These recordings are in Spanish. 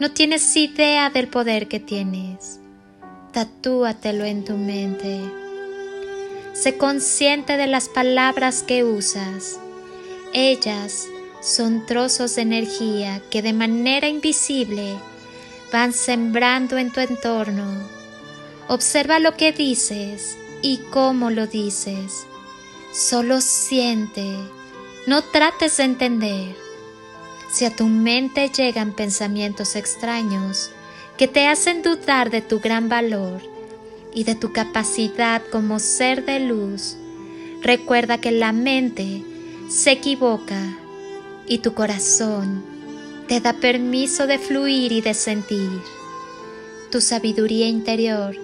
No tienes idea del poder que tienes. Tatúatelo en tu mente. Sé consciente de las palabras que usas. Ellas son trozos de energía que de manera invisible van sembrando en tu entorno. Observa lo que dices y cómo lo dices. Solo siente, no trates de entender. Si a tu mente llegan pensamientos extraños que te hacen dudar de tu gran valor y de tu capacidad como ser de luz, recuerda que la mente se equivoca y tu corazón te da permiso de fluir y de sentir. Tu sabiduría interior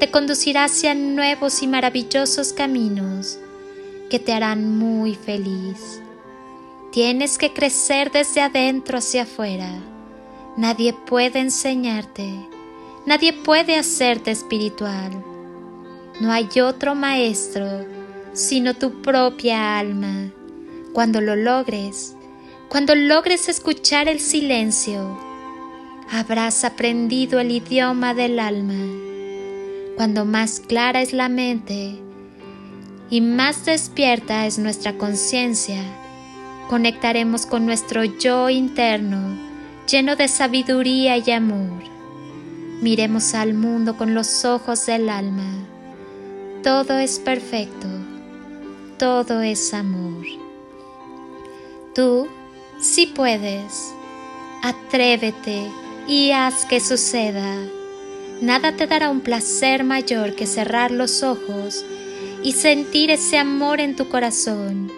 te conducirá hacia nuevos y maravillosos caminos que te harán muy feliz. Tienes que crecer desde adentro hacia afuera. Nadie puede enseñarte, nadie puede hacerte espiritual. No hay otro maestro sino tu propia alma. Cuando lo logres, cuando logres escuchar el silencio, habrás aprendido el idioma del alma. Cuando más clara es la mente y más despierta es nuestra conciencia, conectaremos con nuestro yo interno, lleno de sabiduría y amor. Miremos al mundo con los ojos del alma. Todo es perfecto, todo es amor. Tú, si puedes, atrévete y haz que suceda. Nada te dará un placer mayor que cerrar los ojos y sentir ese amor en tu corazón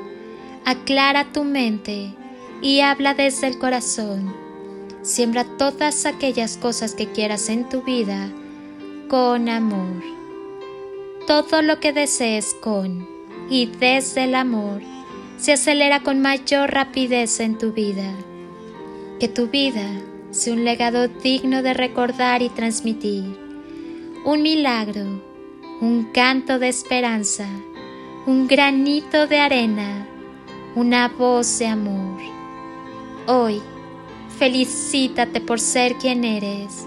aclara tu mente y habla desde el corazón. Siembra todas aquellas cosas que quieras en tu vida con amor. Todo lo que desees con y desde el amor se acelera con mayor rapidez en tu vida. Que tu vida sea un legado digno de recordar y transmitir. Un milagro, un canto de esperanza, un granito de arena una voz de amor. Hoy, felicítate por ser quien eres,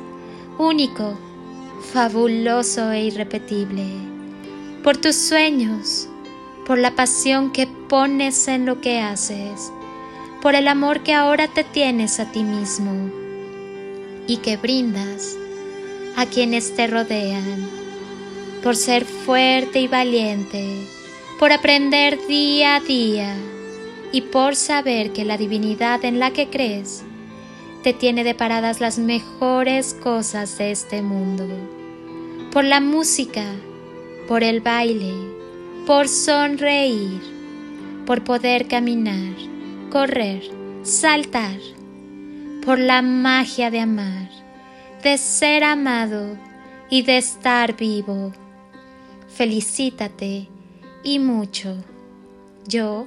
único, fabuloso e irrepetible, por tus sueños, por la pasión que pones en lo que haces, por el amor que ahora te tienes a ti mismo y que brindas a quienes te rodean, por ser fuerte y valiente, por aprender día a día y por saber que la divinidad en la que crees te tiene deparadas las mejores cosas de este mundo. por la música, por el baile, por sonreír, por poder caminar, correr, saltar, por la magia de amar, de ser amado y de estar vivo. Felicítate y mucho. Yo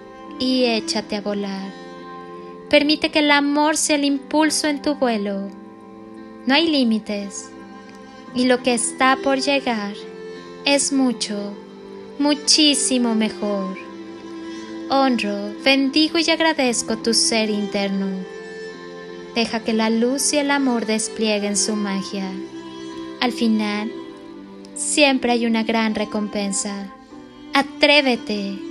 y échate a volar. Permite que el amor sea el impulso en tu vuelo. No hay límites, y lo que está por llegar es mucho, muchísimo mejor honro, bendigo y agradezco tu ser interno. Deja que la luz y el amor desplieguen su magia. Al final, siempre hay una gran recompensa. Atrévete.